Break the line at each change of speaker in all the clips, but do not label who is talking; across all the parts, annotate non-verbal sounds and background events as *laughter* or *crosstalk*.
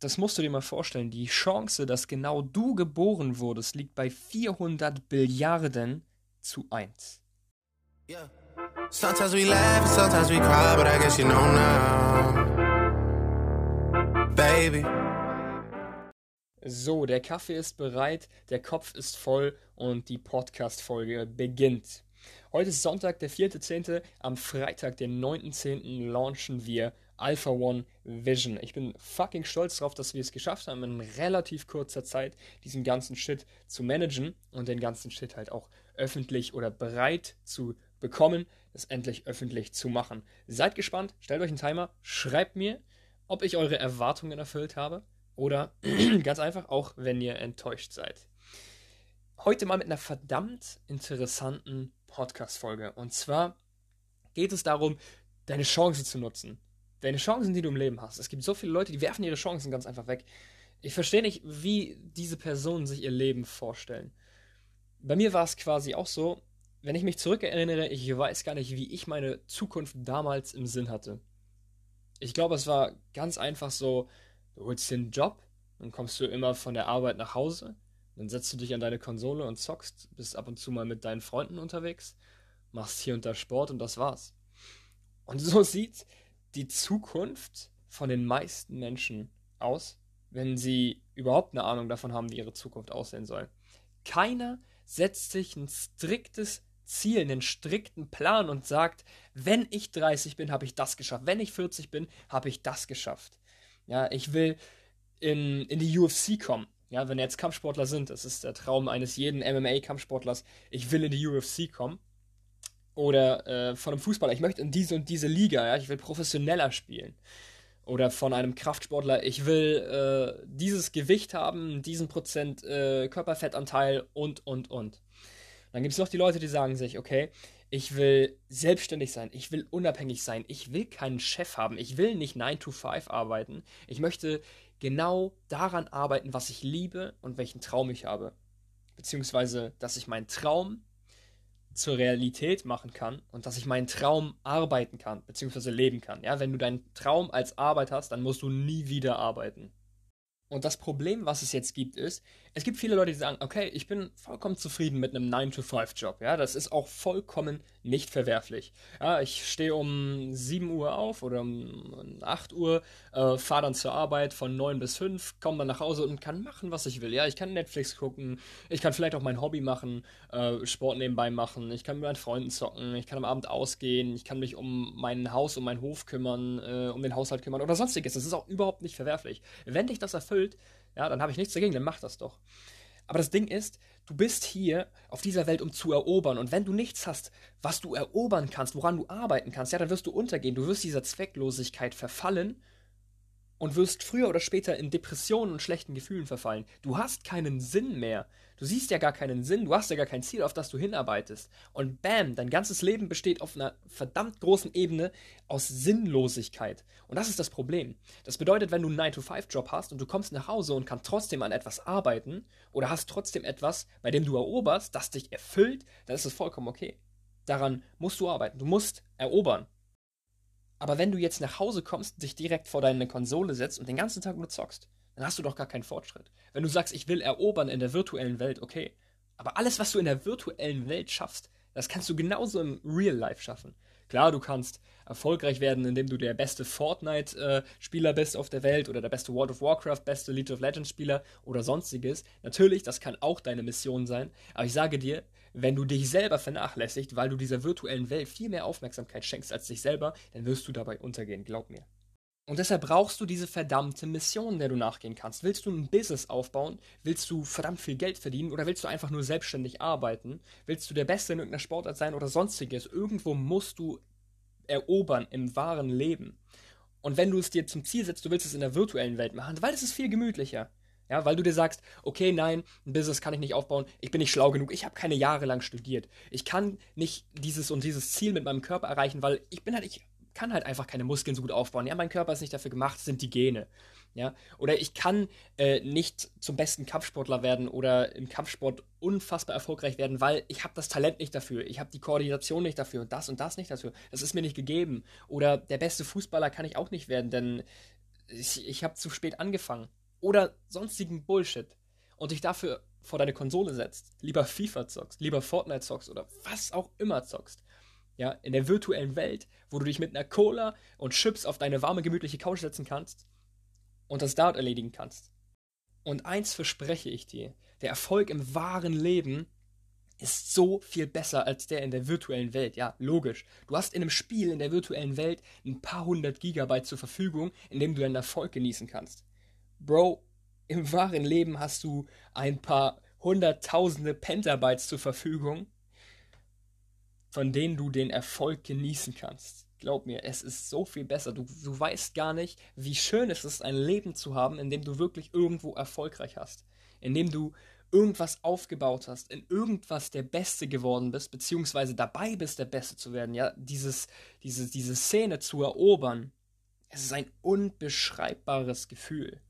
das musst du dir mal vorstellen, die Chance, dass genau du geboren wurdest, liegt bei 400 Billiarden zu 1. Yeah. Sometimes we laugh sometimes we cry, but I guess you know now. Baby. So, der Kaffee ist bereit, der Kopf ist voll und die Podcast-Folge beginnt. Heute ist Sonntag, der 4.10. Am Freitag, den 9.10. launchen wir Alpha One Vision. Ich bin fucking stolz darauf, dass wir es geschafft haben, in relativ kurzer Zeit diesen ganzen Shit zu managen und den ganzen Shit halt auch öffentlich oder bereit zu bekommen, es endlich öffentlich zu machen. Seid gespannt, stellt euch einen Timer, schreibt mir, ob ich eure Erwartungen erfüllt habe oder *clears throat* ganz einfach auch, wenn ihr enttäuscht seid. Heute mal mit einer verdammt interessanten Podcast-Folge. Und zwar geht es darum, deine Chancen zu nutzen. Deine Chancen, die du im Leben hast. Es gibt so viele Leute, die werfen ihre Chancen ganz einfach weg. Ich verstehe nicht, wie diese Personen sich ihr Leben vorstellen. Bei mir war es quasi auch so, wenn ich mich zurückerinnere, ich weiß gar nicht, wie ich meine Zukunft damals im Sinn hatte. Ich glaube, es war ganz einfach so, du holst dir einen Job, dann kommst du immer von der Arbeit nach Hause, dann setzt du dich an deine Konsole und zockst, bist ab und zu mal mit deinen Freunden unterwegs, machst hier und da Sport und das war's. Und so *laughs* sieht die Zukunft von den meisten Menschen aus, wenn sie überhaupt eine Ahnung davon haben, wie ihre Zukunft aussehen soll. Keiner setzt sich ein striktes Ziel, einen strikten Plan und sagt, wenn ich 30 bin, habe ich das geschafft. Wenn ich 40 bin, habe ich das geschafft. Ja, ich will in, in die UFC kommen. Ja, wenn jetzt Kampfsportler sind, das ist der Traum eines jeden MMA-Kampfsportlers, ich will in die UFC kommen. Oder äh, von einem Fußballer, ich möchte in diese und diese Liga, ja, ich will professioneller spielen. Oder von einem Kraftsportler, ich will äh, dieses Gewicht haben, diesen Prozent äh, Körperfettanteil und, und, und. Dann gibt es noch die Leute, die sagen sich, okay, ich will selbstständig sein, ich will unabhängig sein, ich will keinen Chef haben, ich will nicht 9 to 5 arbeiten, ich möchte genau daran arbeiten, was ich liebe und welchen Traum ich habe. Beziehungsweise, dass ich meinen Traum zur Realität machen kann und dass ich meinen Traum arbeiten kann, beziehungsweise leben kann. Ja, wenn du deinen Traum als Arbeit hast, dann musst du nie wieder arbeiten. Und das Problem, was es jetzt gibt, ist, es gibt viele Leute, die sagen, okay, ich bin vollkommen zufrieden mit einem 9-to-5-Job. Ja, das ist auch vollkommen nicht verwerflich. Ja, ich stehe um 7 Uhr auf oder um 8 Uhr, äh, fahre dann zur Arbeit von 9 bis 5, komme dann nach Hause und kann machen, was ich will. Ja, ich kann Netflix gucken, ich kann vielleicht auch mein Hobby machen, äh, Sport nebenbei machen, ich kann mit meinen Freunden zocken, ich kann am Abend ausgehen, ich kann mich um mein Haus, um meinen Hof kümmern, äh, um den Haushalt kümmern oder sonstiges. Das ist auch überhaupt nicht verwerflich. Wenn dich das erfüllt, erfüllt, ja, dann habe ich nichts dagegen, dann mach das doch. Aber das Ding ist, du bist hier auf dieser Welt, um zu erobern. Und wenn du nichts hast, was du erobern kannst, woran du arbeiten kannst, ja, dann wirst du untergehen. Du wirst dieser Zwecklosigkeit verfallen und wirst früher oder später in Depressionen und schlechten Gefühlen verfallen. Du hast keinen Sinn mehr. Du siehst ja gar keinen Sinn, du hast ja gar kein Ziel, auf das du hinarbeitest. Und bam, dein ganzes Leben besteht auf einer verdammt großen Ebene aus Sinnlosigkeit. Und das ist das Problem. Das bedeutet, wenn du einen 9-to-5-Job hast und du kommst nach Hause und kannst trotzdem an etwas arbeiten oder hast trotzdem etwas, bei dem du eroberst, das dich erfüllt, dann ist es vollkommen okay. Daran musst du arbeiten. Du musst erobern. Aber wenn du jetzt nach Hause kommst, dich direkt vor deine Konsole setzt und den ganzen Tag nur zockst, dann hast du doch gar keinen Fortschritt. Wenn du sagst, ich will erobern in der virtuellen Welt, okay. Aber alles, was du in der virtuellen Welt schaffst, das kannst du genauso im Real Life schaffen. Klar, du kannst erfolgreich werden, indem du der beste Fortnite-Spieler bist auf der Welt oder der beste World of Warcraft, beste League of Legends-Spieler oder sonstiges. Natürlich, das kann auch deine Mission sein. Aber ich sage dir, wenn du dich selber vernachlässigst, weil du dieser virtuellen Welt viel mehr Aufmerksamkeit schenkst als dich selber, dann wirst du dabei untergehen, glaub mir. Und deshalb brauchst du diese verdammte Mission, der du nachgehen kannst. Willst du ein Business aufbauen? Willst du verdammt viel Geld verdienen? Oder willst du einfach nur selbstständig arbeiten? Willst du der Beste in irgendeiner Sportart sein oder sonstiges? Irgendwo musst du erobern im wahren Leben. Und wenn du es dir zum Ziel setzt, du willst es in der virtuellen Welt machen, weil es ist viel gemütlicher. Ja, weil du dir sagst, okay, nein, ein Business kann ich nicht aufbauen, ich bin nicht schlau genug, ich habe keine Jahre lang studiert. Ich kann nicht dieses und dieses Ziel mit meinem Körper erreichen, weil ich bin halt, ich kann halt einfach keine Muskeln so gut aufbauen. Ja, mein Körper ist nicht dafür gemacht, sind die Gene. Ja, oder ich kann äh, nicht zum besten Kampfsportler werden oder im Kampfsport unfassbar erfolgreich werden, weil ich habe das Talent nicht dafür, ich habe die Koordination nicht dafür und das und das nicht dafür. Das ist mir nicht gegeben. Oder der beste Fußballer kann ich auch nicht werden, denn ich, ich habe zu spät angefangen oder sonstigen Bullshit und dich dafür vor deine Konsole setzt, lieber FIFA zockst, lieber Fortnite zockst oder was auch immer zockst, ja, in der virtuellen Welt, wo du dich mit einer Cola und Chips auf deine warme, gemütliche Couch setzen kannst und das dort erledigen kannst. Und eins verspreche ich dir, der Erfolg im wahren Leben ist so viel besser als der in der virtuellen Welt. Ja, logisch. Du hast in einem Spiel in der virtuellen Welt ein paar hundert Gigabyte zur Verfügung, in dem du deinen Erfolg genießen kannst. Bro, im wahren Leben hast du ein paar hunderttausende Pentabytes zur Verfügung, von denen du den Erfolg genießen kannst. Glaub mir, es ist so viel besser. Du, du weißt gar nicht, wie schön es ist, ein Leben zu haben, in dem du wirklich irgendwo erfolgreich hast. In dem du irgendwas aufgebaut hast, in irgendwas der Beste geworden bist, beziehungsweise dabei bist, der Beste zu werden, ja, dieses, diese, diese Szene zu erobern, es ist ein unbeschreibbares Gefühl.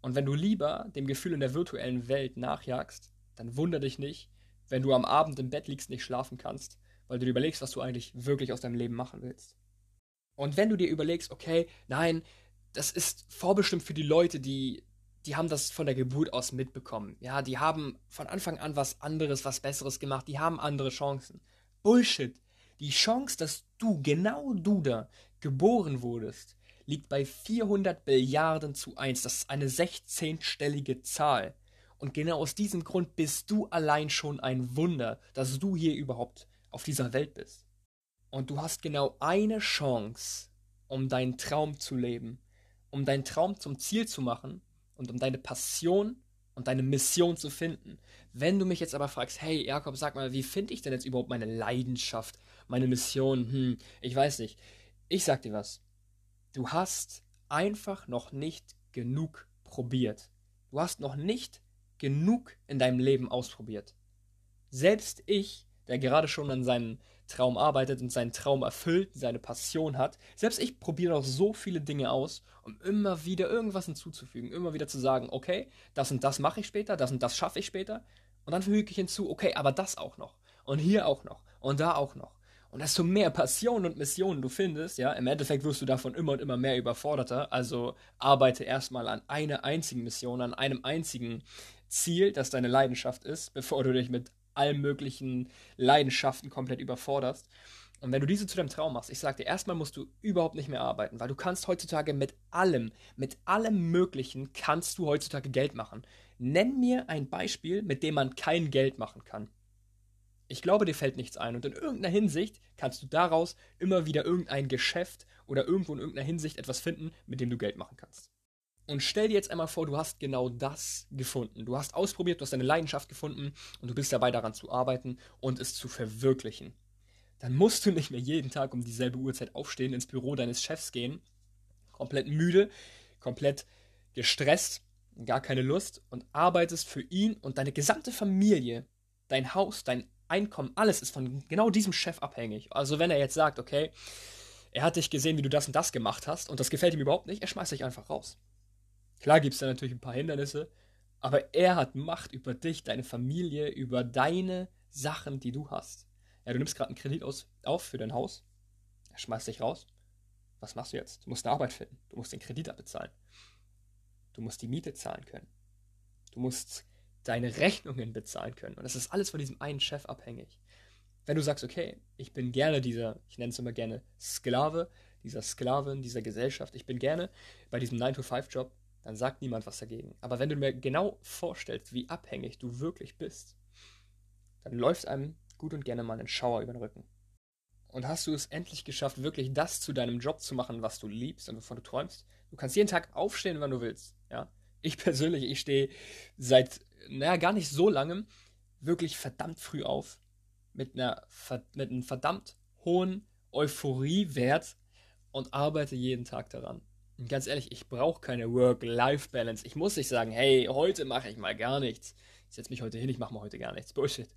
Und wenn du lieber dem Gefühl in der virtuellen Welt nachjagst, dann wunder dich nicht, wenn du am Abend im Bett liegst, nicht schlafen kannst, weil du dir überlegst, was du eigentlich wirklich aus deinem Leben machen willst. Und wenn du dir überlegst, okay, nein, das ist vorbestimmt für die Leute, die die haben das von der Geburt aus mitbekommen. Ja, die haben von Anfang an was anderes, was Besseres gemacht. Die haben andere Chancen. Bullshit. Die Chance, dass du, genau du da, geboren wurdest, liegt bei 400 Billiarden zu 1. Das ist eine 16-stellige Zahl. Und genau aus diesem Grund bist du allein schon ein Wunder, dass du hier überhaupt auf dieser Welt bist. Und du hast genau eine Chance, um deinen Traum zu leben, um deinen Traum zum Ziel zu machen und um deine Passion und deine Mission zu finden. Wenn du mich jetzt aber fragst, hey Jakob, sag mal, wie finde ich denn jetzt überhaupt meine Leidenschaft, meine Mission? Hm, ich weiß nicht. Ich sag dir was. Du hast einfach noch nicht genug probiert. Du hast noch nicht genug in deinem Leben ausprobiert. Selbst ich, der gerade schon an seinen Traum arbeitet und seinen Traum erfüllt, seine Passion hat. Selbst ich probiere noch so viele Dinge aus, um immer wieder irgendwas hinzuzufügen, immer wieder zu sagen, okay, das und das mache ich später, das und das schaffe ich später. Und dann füge ich hinzu, okay, aber das auch noch. Und hier auch noch. Und da auch noch. Und desto mehr Passion und Missionen du findest, ja, im Endeffekt wirst du davon immer und immer mehr überforderter. Also arbeite erstmal an einer einzigen Mission, an einem einzigen Ziel, das deine Leidenschaft ist, bevor du dich mit allen möglichen Leidenschaften komplett überforderst. Und wenn du diese zu deinem Traum machst, ich sag dir, erstmal musst du überhaupt nicht mehr arbeiten, weil du kannst heutzutage mit allem, mit allem Möglichen kannst du heutzutage Geld machen. Nenn mir ein Beispiel, mit dem man kein Geld machen kann. Ich glaube, dir fällt nichts ein und in irgendeiner Hinsicht kannst du daraus immer wieder irgendein Geschäft oder irgendwo in irgendeiner Hinsicht etwas finden, mit dem du Geld machen kannst. Und stell dir jetzt einmal vor, du hast genau das gefunden. Du hast ausprobiert, du hast deine Leidenschaft gefunden und du bist dabei daran zu arbeiten und es zu verwirklichen. Dann musst du nicht mehr jeden Tag um dieselbe Uhrzeit aufstehen, ins Büro deines Chefs gehen, komplett müde, komplett gestresst, gar keine Lust und arbeitest für ihn und deine gesamte Familie, dein Haus, dein Einkommen, alles ist von genau diesem Chef abhängig. Also wenn er jetzt sagt, okay, er hat dich gesehen, wie du das und das gemacht hast und das gefällt ihm überhaupt nicht, er schmeißt dich einfach raus. Klar gibt es da natürlich ein paar Hindernisse, aber er hat Macht über dich, deine Familie, über deine Sachen, die du hast. Ja, du nimmst gerade einen Kredit aus, auf für dein Haus, er schmeißt dich raus. Was machst du jetzt? Du musst eine Arbeit finden. Du musst den Kredit abbezahlen. Du musst die Miete zahlen können. Du musst deine Rechnungen bezahlen können. Und das ist alles von diesem einen Chef abhängig. Wenn du sagst, okay, ich bin gerne dieser, ich nenne es immer gerne Sklave, dieser Sklave in dieser Gesellschaft, ich bin gerne bei diesem 9-to-5-Job, dann sagt niemand was dagegen. Aber wenn du mir genau vorstellst, wie abhängig du wirklich bist, dann läuft einem gut und gerne mal ein Schauer über den Rücken. Und hast du es endlich geschafft, wirklich das zu deinem Job zu machen, was du liebst und wovon du träumst? Du kannst jeden Tag aufstehen, wann du willst. Ja? Ich *laughs* persönlich, ich stehe seit, naja, gar nicht so langem wirklich verdammt früh auf. Mit, einer, mit einem verdammt hohen Euphoriewert und arbeite jeden Tag daran. Ganz ehrlich, ich brauche keine Work-Life-Balance. Ich muss nicht sagen, hey, heute mache ich mal gar nichts. Ich setze mich heute hin, ich mache mal heute gar nichts. Bullshit.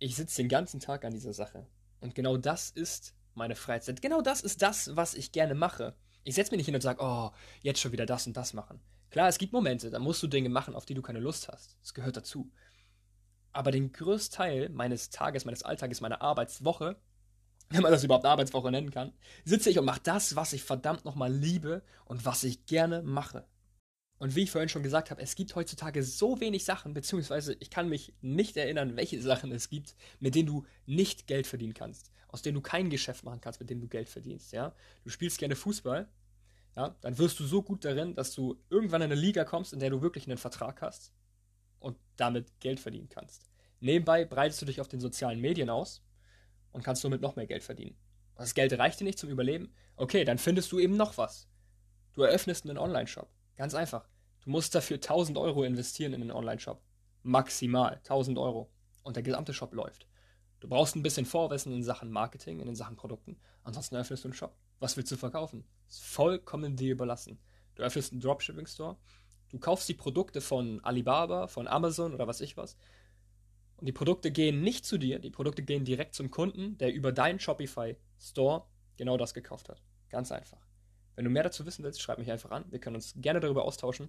Ich sitze den ganzen Tag an dieser Sache. Und genau das ist meine Freizeit. Genau das ist das, was ich gerne mache. Ich setze mich nicht hin und sage, oh, jetzt schon wieder das und das machen. Klar, es gibt Momente, da musst du Dinge machen, auf die du keine Lust hast. Das gehört dazu. Aber den größten Teil meines Tages, meines Alltages, meiner Arbeitswoche wenn man das überhaupt Arbeitswoche nennen kann, sitze ich und mache das, was ich verdammt nochmal liebe und was ich gerne mache. Und wie ich vorhin schon gesagt habe, es gibt heutzutage so wenig Sachen, beziehungsweise ich kann mich nicht erinnern, welche Sachen es gibt, mit denen du nicht Geld verdienen kannst, aus denen du kein Geschäft machen kannst, mit dem du Geld verdienst. Ja? Du spielst gerne Fußball, ja? dann wirst du so gut darin, dass du irgendwann in eine Liga kommst, in der du wirklich einen Vertrag hast und damit Geld verdienen kannst. Nebenbei breitest du dich auf den sozialen Medien aus und kannst somit noch mehr Geld verdienen. Das Geld reicht dir nicht zum Überleben? Okay, dann findest du eben noch was. Du eröffnest einen Online-Shop. Ganz einfach. Du musst dafür 1000 Euro investieren in den Online-Shop. Maximal 1000 Euro. Und der gesamte Shop läuft. Du brauchst ein bisschen Vorwissen in Sachen Marketing, in den Sachen Produkten. Ansonsten öffnest du einen Shop. Was willst du verkaufen? Ist vollkommen dir überlassen. Du öffnest einen Dropshipping-Store. Du kaufst die Produkte von Alibaba, von Amazon oder was ich was. Und die Produkte gehen nicht zu dir. Die Produkte gehen direkt zum Kunden, der über deinen Shopify-Store genau das gekauft hat. Ganz einfach. Wenn du mehr dazu wissen willst, schreib mich einfach an. Wir können uns gerne darüber austauschen.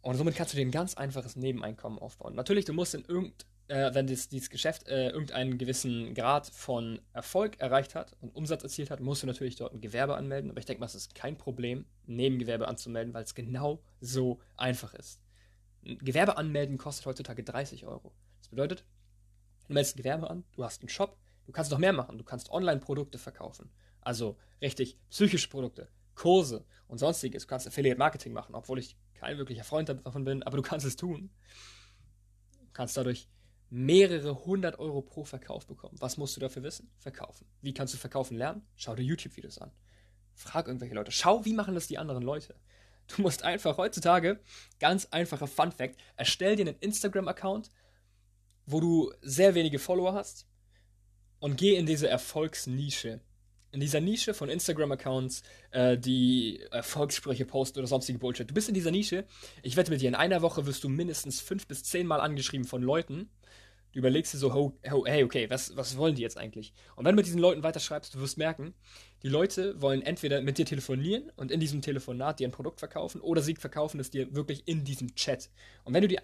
Und somit kannst du dir ein ganz einfaches Nebeneinkommen aufbauen. Natürlich, du musst in irgend, äh, wenn das, dieses Geschäft äh, irgendeinen gewissen Grad von Erfolg erreicht hat und Umsatz erzielt hat, musst du natürlich dort ein Gewerbe anmelden. Aber ich denke mal, es ist kein Problem, ein Nebengewerbe anzumelden, weil es genau so einfach ist. Gewerbe anmelden kostet heutzutage 30 Euro. Das bedeutet, du meldest ein Gewerbe an, du hast einen Shop, du kannst noch mehr machen. Du kannst Online-Produkte verkaufen. Also richtig psychische Produkte, Kurse und sonstiges. Du kannst Affiliate Marketing machen, obwohl ich kein wirklicher Freund davon bin, aber du kannst es tun. Du kannst dadurch mehrere hundert Euro pro Verkauf bekommen. Was musst du dafür wissen? Verkaufen. Wie kannst du verkaufen lernen? Schau dir YouTube-Videos an. Frag irgendwelche Leute. Schau, wie machen das die anderen Leute. Du musst einfach heutzutage, ganz einfacher Fun Fact, erstell dir einen Instagram-Account, wo du sehr wenige Follower hast und geh in diese Erfolgsnische in dieser Nische von Instagram-Accounts, äh, die Erfolgssprüche posten oder sonstige Bullshit. Du bist in dieser Nische. Ich wette mit dir, in einer Woche wirst du mindestens fünf bis zehn Mal angeschrieben von Leuten. Du überlegst dir so, oh, oh, hey, okay, was, was wollen die jetzt eigentlich? Und wenn du mit diesen Leuten weiterschreibst, du wirst merken, die Leute wollen entweder mit dir telefonieren und in diesem Telefonat dir ein Produkt verkaufen oder sie verkaufen es dir wirklich in diesem Chat. Und wenn du dir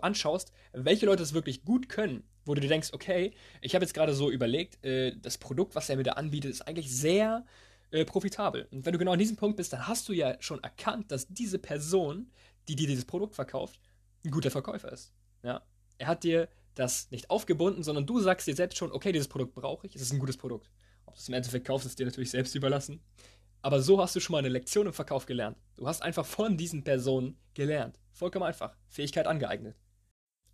anschaust, welche Leute es wirklich gut können, wo du dir denkst, okay, ich habe jetzt gerade so überlegt, äh, das Produkt, was er mir da anbietet, ist eigentlich sehr äh, profitabel. Und wenn du genau an diesem Punkt bist, dann hast du ja schon erkannt, dass diese Person, die dir dieses Produkt verkauft, ein guter Verkäufer ist. Ja? Er hat dir das nicht aufgebunden, sondern du sagst dir selbst schon, okay, dieses Produkt brauche ich, es ist ein gutes Produkt. Ob du es im Endeffekt kaufst, ist dir natürlich selbst überlassen. Aber so hast du schon mal eine Lektion im Verkauf gelernt. Du hast einfach von diesen Personen gelernt. Vollkommen einfach. Fähigkeit angeeignet.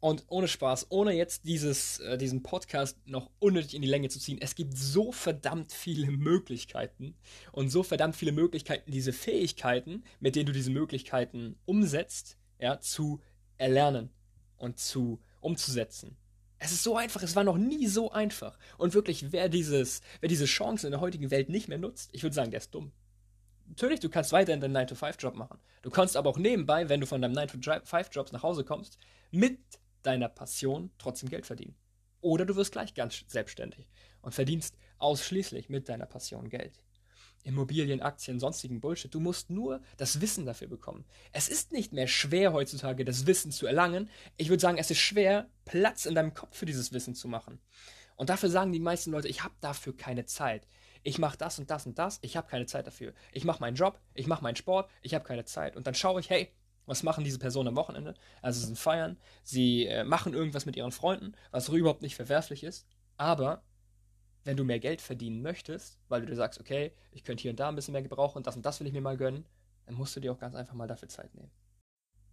Und ohne Spaß, ohne jetzt dieses, äh, diesen Podcast noch unnötig in die Länge zu ziehen, es gibt so verdammt viele Möglichkeiten und so verdammt viele Möglichkeiten, diese Fähigkeiten, mit denen du diese Möglichkeiten umsetzt, ja, zu erlernen und zu umzusetzen. Es ist so einfach, es war noch nie so einfach. Und wirklich, wer dieses, wer diese Chance in der heutigen Welt nicht mehr nutzt, ich würde sagen, der ist dumm. Natürlich, du kannst weiterhin deinen 9-to-5-Job machen. Du kannst aber auch nebenbei, wenn du von deinem 9-to-5-Jobs nach Hause kommst, mit deiner Passion trotzdem Geld verdienen. Oder du wirst gleich ganz selbstständig und verdienst ausschließlich mit deiner Passion Geld. Immobilien, Aktien, sonstigen Bullshit. Du musst nur das Wissen dafür bekommen. Es ist nicht mehr schwer heutzutage, das Wissen zu erlangen. Ich würde sagen, es ist schwer, Platz in deinem Kopf für dieses Wissen zu machen. Und dafür sagen die meisten Leute, ich habe dafür keine Zeit. Ich mache das und das und das, ich habe keine Zeit dafür. Ich mache meinen Job, ich mache meinen Sport, ich habe keine Zeit. Und dann schaue ich, hey, was machen diese Personen am Wochenende? Also sie sind feiern, sie äh, machen irgendwas mit ihren Freunden, was überhaupt nicht verwerflich ist. Aber wenn du mehr Geld verdienen möchtest, weil du dir sagst, okay, ich könnte hier und da ein bisschen mehr gebrauchen und das und das will ich mir mal gönnen, dann musst du dir auch ganz einfach mal dafür Zeit nehmen.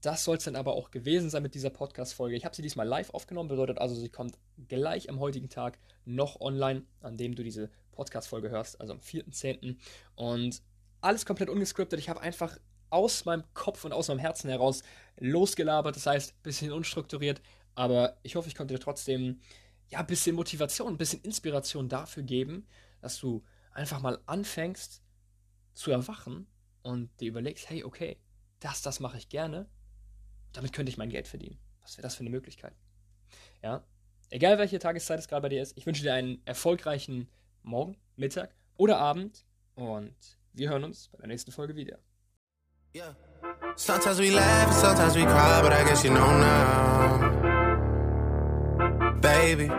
Das soll es dann aber auch gewesen sein mit dieser Podcast-Folge. Ich habe sie diesmal live aufgenommen, bedeutet also, sie kommt gleich am heutigen Tag noch online, an dem du diese Podcast-Folge hörst, also am 4.10. Und alles komplett ungescriptet. Ich habe einfach aus meinem Kopf und aus meinem Herzen heraus losgelabert. Das heißt, ein bisschen unstrukturiert. Aber ich hoffe, ich konnte dir trotzdem ja, ein bisschen Motivation, ein bisschen Inspiration dafür geben, dass du einfach mal anfängst zu erwachen und dir überlegst, hey, okay, das, das mache ich gerne. Damit könnte ich mein Geld verdienen. Was wäre das für eine Möglichkeit? Ja, egal welche Tageszeit es gerade bei dir ist, ich wünsche dir einen erfolgreichen Morgen, Mittag oder Abend und wir hören uns bei der nächsten Folge wieder. Yeah. Sometimes we laugh sometimes we cry, but I guess you know now. Baby.